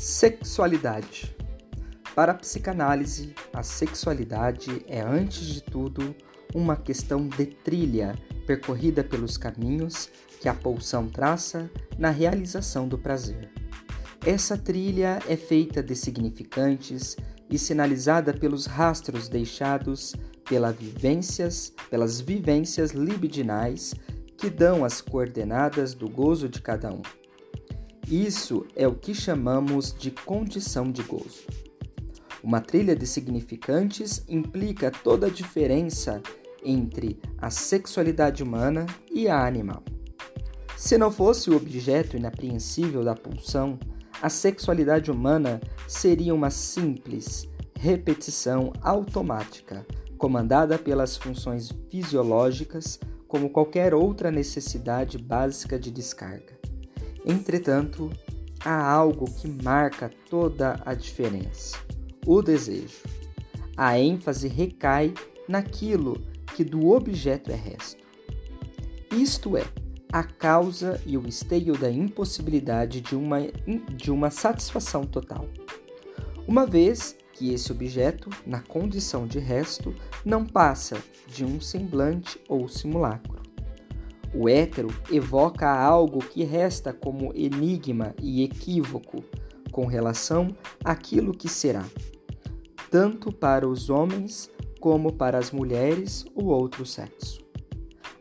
Sexualidade. Para a psicanálise, a sexualidade é, antes de tudo, uma questão de trilha percorrida pelos caminhos que a pulsão traça na realização do prazer. Essa trilha é feita de significantes e sinalizada pelos rastros deixados pela vivências, pelas vivências libidinais que dão as coordenadas do gozo de cada um. Isso é o que chamamos de condição de gozo. Uma trilha de significantes implica toda a diferença entre a sexualidade humana e a animal. Se não fosse o objeto inapreensível da pulsão, a sexualidade humana seria uma simples repetição automática, comandada pelas funções fisiológicas, como qualquer outra necessidade básica de descarga. Entretanto, há algo que marca toda a diferença: o desejo. A ênfase recai naquilo que do objeto é resto. Isto é, a causa e o esteio da impossibilidade de uma, de uma satisfação total. Uma vez que esse objeto, na condição de resto, não passa de um semblante ou simulacro. O hétero evoca algo que resta como enigma e equívoco com relação àquilo que será, tanto para os homens como para as mulheres ou outro sexo.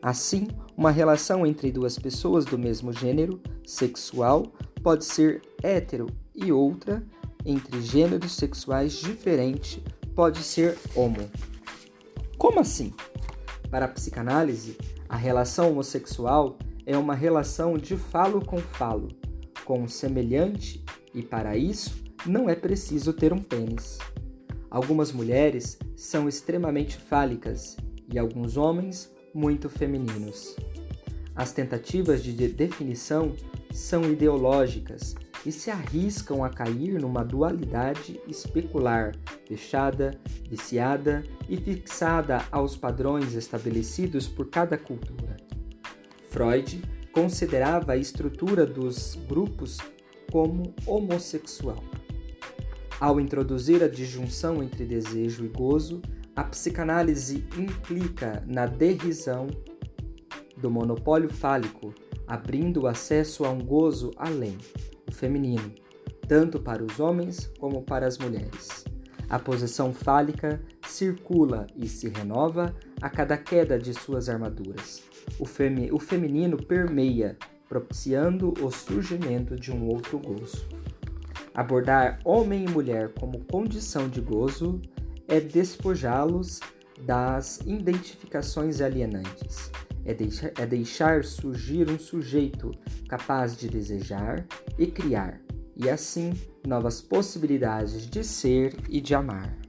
Assim, uma relação entre duas pessoas do mesmo gênero sexual pode ser hétero e outra entre gêneros sexuais diferentes pode ser homo. Como assim? Para a psicanálise, a relação homossexual é uma relação de falo com falo, com um semelhante, e para isso não é preciso ter um pênis. Algumas mulheres são extremamente fálicas e alguns homens muito femininos. As tentativas de definição são ideológicas e se arriscam a cair numa dualidade especular, fechada, viciada e fixada aos padrões estabelecidos por cada cultura. Freud considerava a estrutura dos grupos como homossexual. Ao introduzir a disjunção entre desejo e gozo, a psicanálise implica na derrisão do monopólio fálico, abrindo o acesso a um gozo além, feminino, tanto para os homens como para as mulheres. A posição fálica circula e se renova a cada queda de suas armaduras. O, femi o feminino permeia, propiciando o surgimento de um outro gozo. Abordar homem e mulher como condição de gozo é despojá-los das identificações alienantes é deixar, é deixar surgir um sujeito capaz de desejar e criar, e assim novas possibilidades de ser e de amar.